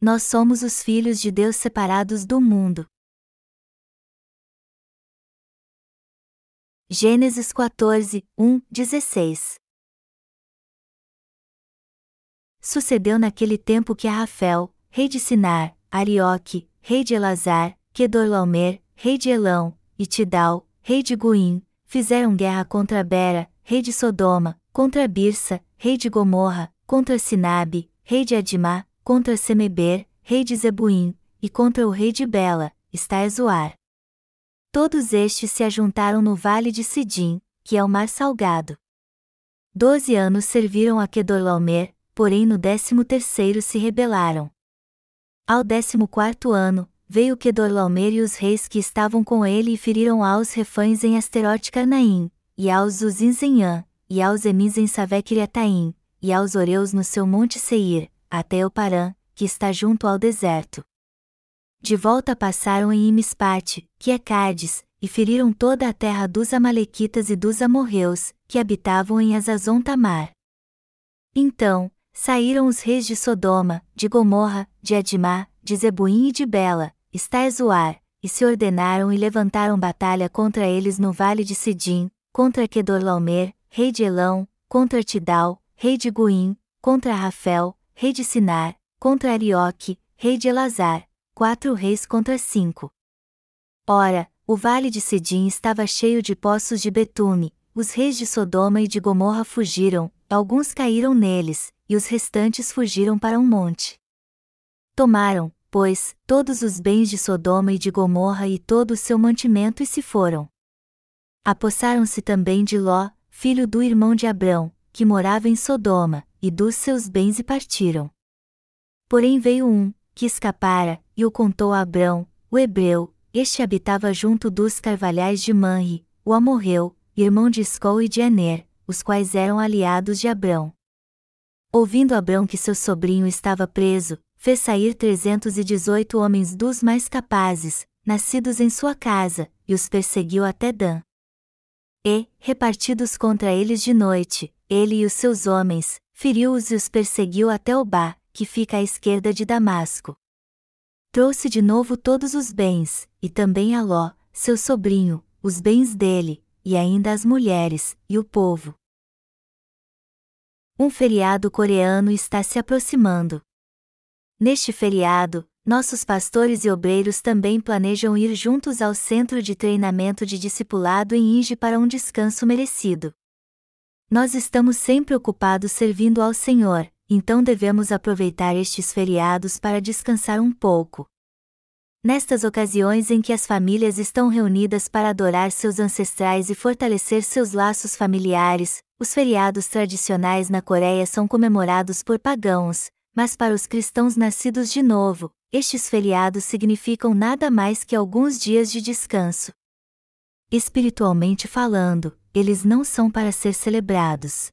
nós somos os filhos de Deus separados do mundo. Gênesis 14, 1, 16 Sucedeu naquele tempo que Rafael, rei de Sinar, Arioque, rei de Elazar, Kedorlaomer, rei de Elão, e Tidal, rei de Guim, fizeram guerra contra Bera, rei de Sodoma, contra Birsa, rei de Gomorra, contra Sinabe, rei de Adimá, contra Semeber, rei de Zebuim, e contra o rei de Bela, Estaezoar. Todos estes se ajuntaram no vale de Sidim, que é o mar salgado. Doze anos serviram a Kedorlaomer, porém no décimo terceiro se rebelaram. Ao décimo quarto ano, veio Kedorlaomer e os reis que estavam com ele e feriram aos refães em Asterote Carnaim, e aos Uzins em An, e aos Emis em Savekiriataim, e aos Oreus no seu monte Seir, até o Parã, que está junto ao deserto. De volta passaram em Imispate, que é Cádiz, e feriram toda a terra dos Amalequitas e dos Amorreus, que habitavam em Azazon Tamar. Então, saíram os reis de Sodoma, de Gomorra, de Adimá, de Zebuim e de Bela, Estaezoar, e se ordenaram e levantaram batalha contra eles no vale de Sidim, contra Kedorlaomer, rei de Elão, contra Tidal, rei de Guim, contra Rafel, rei de Sinar, contra Arioque, rei de Elazar, quatro reis contra cinco. Ora, o vale de Sidim estava cheio de poços de betume, os reis de Sodoma e de Gomorra fugiram, alguns caíram neles, e os restantes fugiram para um monte. Tomaram, pois, todos os bens de Sodoma e de Gomorra e todo o seu mantimento e se foram. Apossaram-se também de Ló, filho do irmão de Abrão, que morava em Sodoma, e dos seus bens e partiram. Porém veio um, que escapara, e o contou a Abrão, o hebreu, este habitava junto dos carvalhais de Manri, o amorreu, irmão de Escol e de Aner, os quais eram aliados de Abrão. Ouvindo Abrão que seu sobrinho estava preso, fez sair trezentos e dezoito homens dos mais capazes, nascidos em sua casa, e os perseguiu até Dan. E, repartidos contra eles de noite, ele e os seus homens, feriu-os e os perseguiu até Obá, que fica à esquerda de Damasco. Trouxe de novo todos os bens, e também a Ló, seu sobrinho, os bens dele, e ainda as mulheres, e o povo. Um feriado coreano está se aproximando. Neste feriado, nossos pastores e obreiros também planejam ir juntos ao centro de treinamento de discipulado em Inge para um descanso merecido. Nós estamos sempre ocupados servindo ao Senhor, então devemos aproveitar estes feriados para descansar um pouco. Nestas ocasiões em que as famílias estão reunidas para adorar seus ancestrais e fortalecer seus laços familiares, os feriados tradicionais na Coreia são comemorados por pagãos, mas para os cristãos nascidos de novo, estes feriados significam nada mais que alguns dias de descanso. Espiritualmente falando, eles não são para ser celebrados.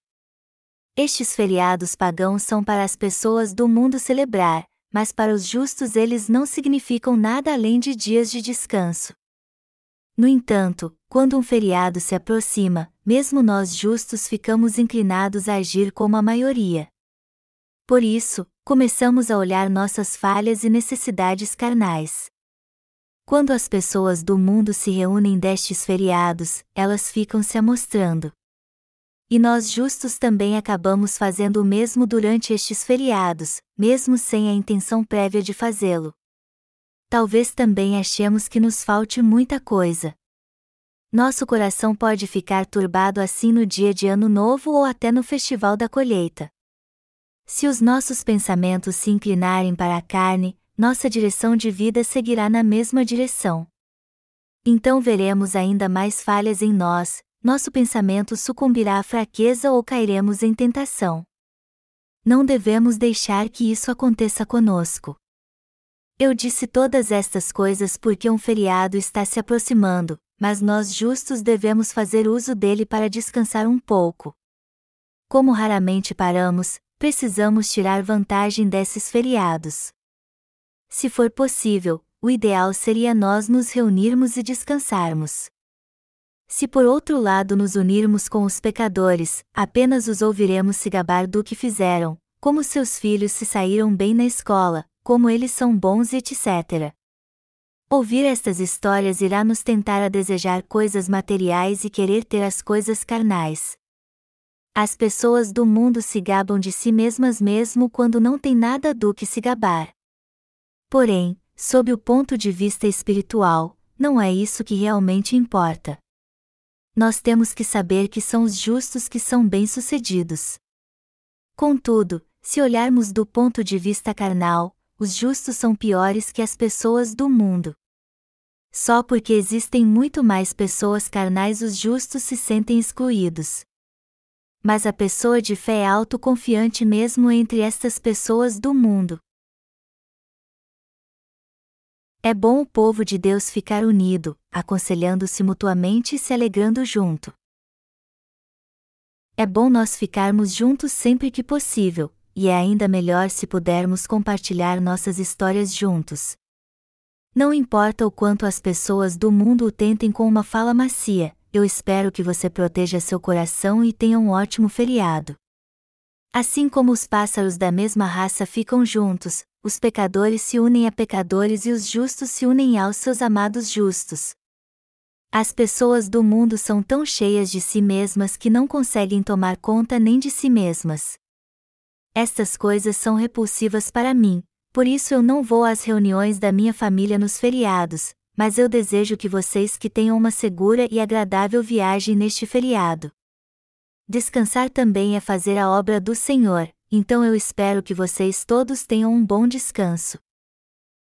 Estes feriados pagãos são para as pessoas do mundo celebrar, mas para os justos eles não significam nada além de dias de descanso. No entanto, quando um feriado se aproxima, mesmo nós justos ficamos inclinados a agir como a maioria. Por isso, começamos a olhar nossas falhas e necessidades carnais. Quando as pessoas do mundo se reúnem destes feriados, elas ficam se amostrando. E nós justos também acabamos fazendo o mesmo durante estes feriados, mesmo sem a intenção prévia de fazê-lo. Talvez também achemos que nos falte muita coisa. Nosso coração pode ficar turbado assim no dia de Ano Novo ou até no Festival da Colheita. Se os nossos pensamentos se inclinarem para a carne, nossa direção de vida seguirá na mesma direção. Então veremos ainda mais falhas em nós, nosso pensamento sucumbirá à fraqueza ou cairemos em tentação. Não devemos deixar que isso aconteça conosco. Eu disse todas estas coisas porque um feriado está se aproximando, mas nós justos devemos fazer uso dele para descansar um pouco. Como raramente paramos, precisamos tirar vantagem desses feriados. Se for possível, o ideal seria nós nos reunirmos e descansarmos. Se por outro lado nos unirmos com os pecadores, apenas os ouviremos se gabar do que fizeram, como seus filhos se saíram bem na escola, como eles são bons etc. Ouvir estas histórias irá nos tentar a desejar coisas materiais e querer ter as coisas carnais. As pessoas do mundo se gabam de si mesmas mesmo quando não têm nada do que se gabar. Porém, sob o ponto de vista espiritual, não é isso que realmente importa. Nós temos que saber que são os justos que são bem-sucedidos. Contudo, se olharmos do ponto de vista carnal, os justos são piores que as pessoas do mundo. Só porque existem muito mais pessoas carnais, os justos se sentem excluídos. Mas a pessoa de fé é autoconfiante mesmo entre estas pessoas do mundo. É bom o povo de Deus ficar unido, aconselhando-se mutuamente e se alegrando junto. É bom nós ficarmos juntos sempre que possível, e é ainda melhor se pudermos compartilhar nossas histórias juntos. Não importa o quanto as pessoas do mundo o tentem com uma fala macia, eu espero que você proteja seu coração e tenha um ótimo feriado. Assim como os pássaros da mesma raça ficam juntos, os pecadores se unem a pecadores e os justos se unem aos seus amados justos. As pessoas do mundo são tão cheias de si mesmas que não conseguem tomar conta nem de si mesmas. Estas coisas são repulsivas para mim, por isso eu não vou às reuniões da minha família nos feriados, mas eu desejo que vocês que tenham uma segura e agradável viagem neste feriado. Descansar também é fazer a obra do Senhor, então eu espero que vocês todos tenham um bom descanso.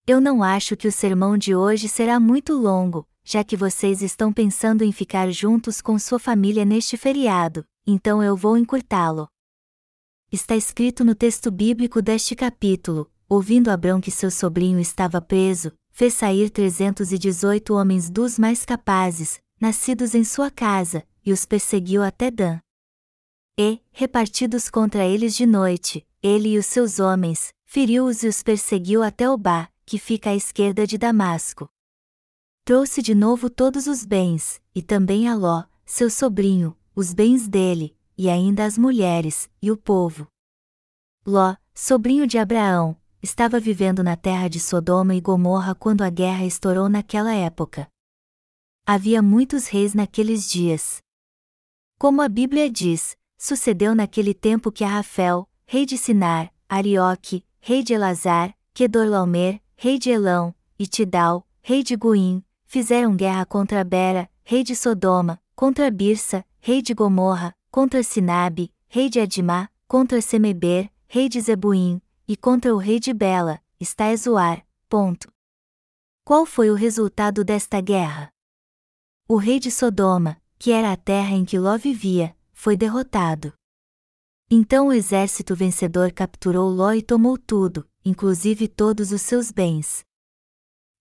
Eu não acho que o sermão de hoje será muito longo, já que vocês estão pensando em ficar juntos com sua família neste feriado, então eu vou encurtá-lo. Está escrito no texto bíblico deste capítulo: ouvindo Abrão que seu sobrinho estava preso, fez sair 318 homens dos mais capazes, nascidos em sua casa, e os perseguiu até Dan. E, repartidos contra eles de noite, ele e os seus homens, feriu-os e os perseguiu até Obá, que fica à esquerda de Damasco. Trouxe de novo todos os bens, e também a Ló, seu sobrinho, os bens dele, e ainda as mulheres, e o povo. Ló, sobrinho de Abraão, estava vivendo na terra de Sodoma e Gomorra quando a guerra estourou naquela época. Havia muitos reis naqueles dias. Como a Bíblia diz, sucedeu naquele tempo que Arrafel, rei de Sinar, Arioque, rei de Elazar, Kedorlaomer, rei de Elão, e Tidal, rei de Guim, fizeram guerra contra Bera, rei de Sodoma, contra Birsa, rei de Gomorra, contra Sinabe, rei de Adimá, contra Semeber, rei de Zebuim, e contra o rei de Bela, está Ezoar. Ponto. Qual foi o resultado desta guerra? O rei de Sodoma, que era a terra em que Ló vivia, foi derrotado. Então o exército vencedor capturou Ló e tomou tudo, inclusive todos os seus bens.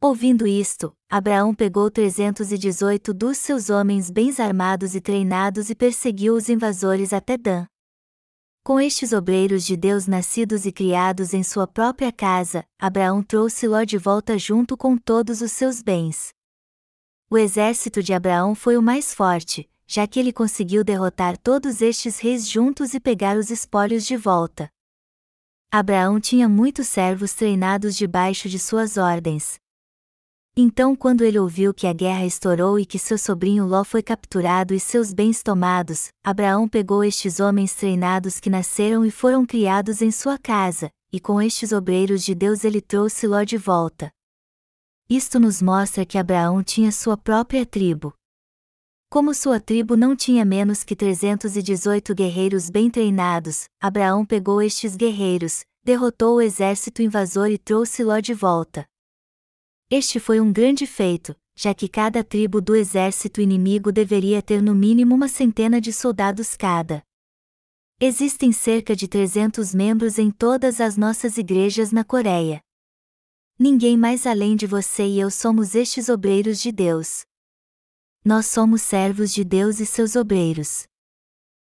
Ouvindo isto, Abraão pegou 318 dos seus homens bem armados e treinados e perseguiu os invasores até Dan. Com estes obreiros de Deus nascidos e criados em sua própria casa, Abraão trouxe Ló de volta junto com todos os seus bens. O exército de Abraão foi o mais forte, já que ele conseguiu derrotar todos estes reis juntos e pegar os espólios de volta. Abraão tinha muitos servos treinados debaixo de suas ordens, então, quando ele ouviu que a guerra estourou e que seu sobrinho Ló foi capturado e seus bens tomados, Abraão pegou estes homens treinados que nasceram e foram criados em sua casa, e com estes obreiros de Deus ele trouxe Ló de volta. Isto nos mostra que Abraão tinha sua própria tribo. Como sua tribo não tinha menos que 318 guerreiros bem treinados, Abraão pegou estes guerreiros, derrotou o exército invasor e trouxe Ló de volta. Este foi um grande feito, já que cada tribo do exército inimigo deveria ter no mínimo uma centena de soldados cada. Existem cerca de 300 membros em todas as nossas igrejas na Coreia. Ninguém mais além de você e eu somos estes obreiros de Deus. Nós somos servos de Deus e seus obreiros.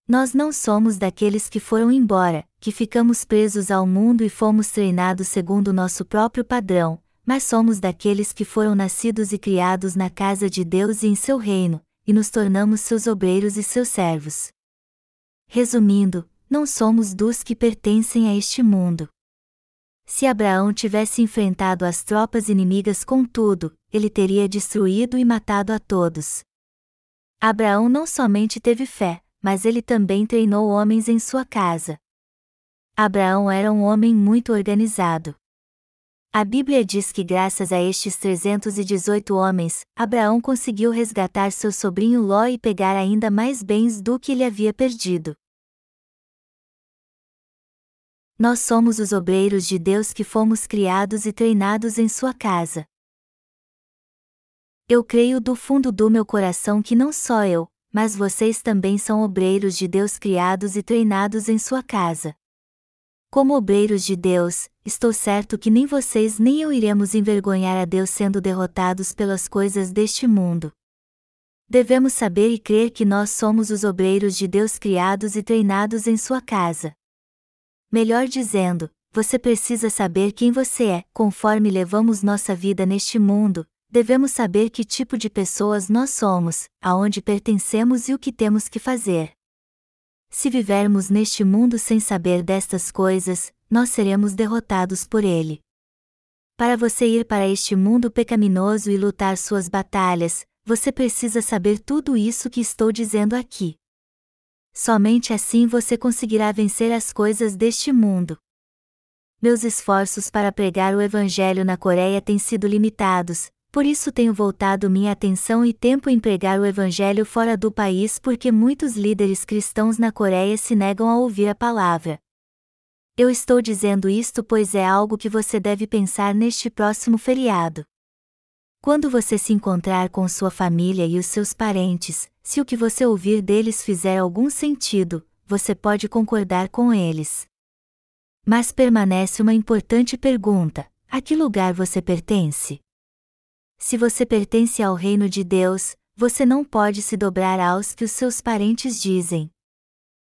Nós não somos daqueles que foram embora, que ficamos presos ao mundo e fomos treinados segundo nosso próprio padrão, mas somos daqueles que foram nascidos e criados na casa de Deus e em seu reino, e nos tornamos seus obreiros e seus servos. Resumindo, não somos dos que pertencem a este mundo. Se Abraão tivesse enfrentado as tropas inimigas com tudo, ele teria destruído e matado a todos. Abraão não somente teve fé, mas ele também treinou homens em sua casa. Abraão era um homem muito organizado. A Bíblia diz que, graças a estes 318 homens, Abraão conseguiu resgatar seu sobrinho Ló e pegar ainda mais bens do que ele havia perdido. Nós somos os obreiros de Deus que fomos criados e treinados em sua casa. Eu creio do fundo do meu coração que não só eu, mas vocês também são obreiros de Deus criados e treinados em sua casa. Como obreiros de Deus, estou certo que nem vocês nem eu iremos envergonhar a Deus sendo derrotados pelas coisas deste mundo. Devemos saber e crer que nós somos os obreiros de Deus criados e treinados em sua casa. Melhor dizendo, você precisa saber quem você é, conforme levamos nossa vida neste mundo, devemos saber que tipo de pessoas nós somos, aonde pertencemos e o que temos que fazer. Se vivermos neste mundo sem saber destas coisas, nós seremos derrotados por ele. Para você ir para este mundo pecaminoso e lutar suas batalhas, você precisa saber tudo isso que estou dizendo aqui. Somente assim você conseguirá vencer as coisas deste mundo. Meus esforços para pregar o Evangelho na Coreia têm sido limitados, por isso tenho voltado minha atenção e tempo em pregar o Evangelho fora do país porque muitos líderes cristãos na Coreia se negam a ouvir a palavra. Eu estou dizendo isto pois é algo que você deve pensar neste próximo feriado. Quando você se encontrar com sua família e os seus parentes, se o que você ouvir deles fizer algum sentido, você pode concordar com eles. Mas permanece uma importante pergunta: a que lugar você pertence? Se você pertence ao reino de Deus, você não pode se dobrar aos que os seus parentes dizem.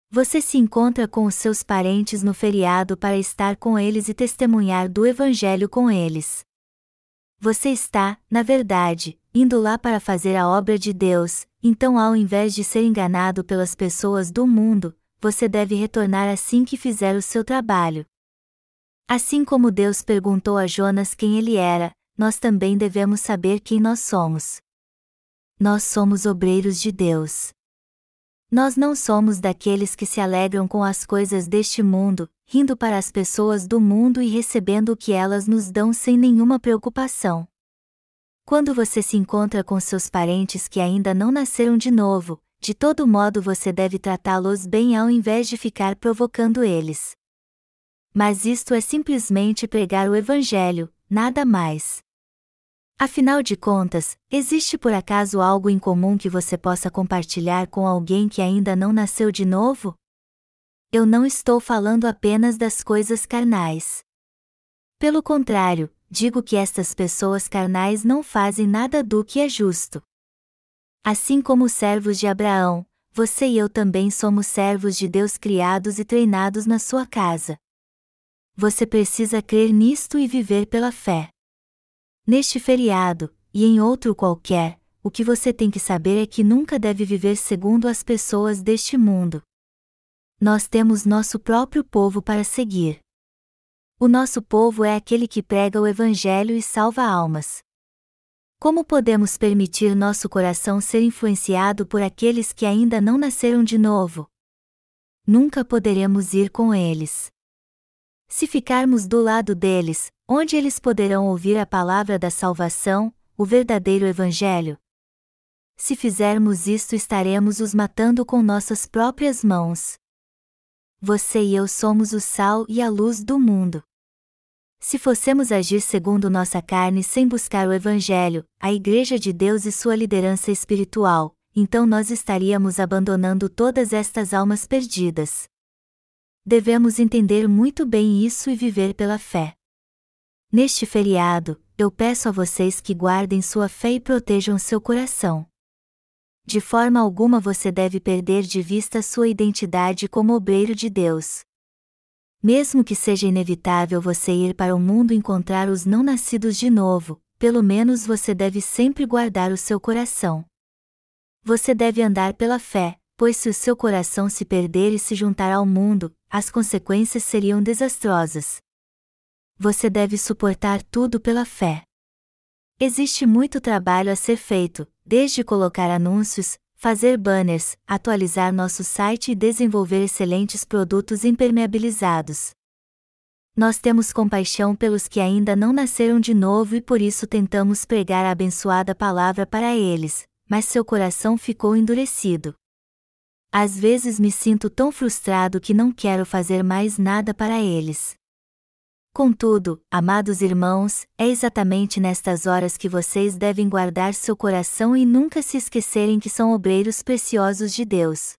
Você se encontra com os seus parentes no feriado para estar com eles e testemunhar do Evangelho com eles. Você está, na verdade, indo lá para fazer a obra de Deus, então ao invés de ser enganado pelas pessoas do mundo, você deve retornar assim que fizer o seu trabalho. Assim como Deus perguntou a Jonas quem ele era, nós também devemos saber quem nós somos. Nós somos obreiros de Deus. Nós não somos daqueles que se alegram com as coisas deste mundo, rindo para as pessoas do mundo e recebendo o que elas nos dão sem nenhuma preocupação. Quando você se encontra com seus parentes que ainda não nasceram de novo, de todo modo você deve tratá-los bem ao invés de ficar provocando eles. Mas isto é simplesmente pregar o Evangelho, nada mais. Afinal de contas, existe por acaso algo em comum que você possa compartilhar com alguém que ainda não nasceu de novo? Eu não estou falando apenas das coisas carnais. Pelo contrário, digo que estas pessoas carnais não fazem nada do que é justo. Assim como os servos de Abraão, você e eu também somos servos de Deus criados e treinados na sua casa. Você precisa crer nisto e viver pela fé. Neste feriado, e em outro qualquer, o que você tem que saber é que nunca deve viver segundo as pessoas deste mundo. Nós temos nosso próprio povo para seguir. O nosso povo é aquele que prega o Evangelho e salva almas. Como podemos permitir nosso coração ser influenciado por aqueles que ainda não nasceram de novo? Nunca poderemos ir com eles. Se ficarmos do lado deles, onde eles poderão ouvir a palavra da salvação, o verdadeiro Evangelho? Se fizermos isto, estaremos os matando com nossas próprias mãos. Você e eu somos o sal e a luz do mundo. Se fossemos agir segundo nossa carne sem buscar o Evangelho, a Igreja de Deus e sua liderança espiritual, então nós estaríamos abandonando todas estas almas perdidas. Devemos entender muito bem isso e viver pela fé. Neste feriado, eu peço a vocês que guardem sua fé e protejam seu coração. De forma alguma você deve perder de vista sua identidade como obreiro de Deus. Mesmo que seja inevitável você ir para o mundo encontrar os não nascidos de novo, pelo menos você deve sempre guardar o seu coração. Você deve andar pela fé, pois se o seu coração se perder e se juntar ao mundo, as consequências seriam desastrosas. você deve suportar tudo pela fé. Existe muito trabalho a ser feito, desde colocar anúncios, fazer banners, atualizar nosso site e desenvolver excelentes produtos impermeabilizados. Nós temos compaixão pelos que ainda não nasceram de novo e por isso tentamos pregar a abençoada palavra para eles, mas seu coração ficou endurecido. Às vezes me sinto tão frustrado que não quero fazer mais nada para eles. Contudo, amados irmãos, é exatamente nestas horas que vocês devem guardar seu coração e nunca se esquecerem que são obreiros preciosos de Deus,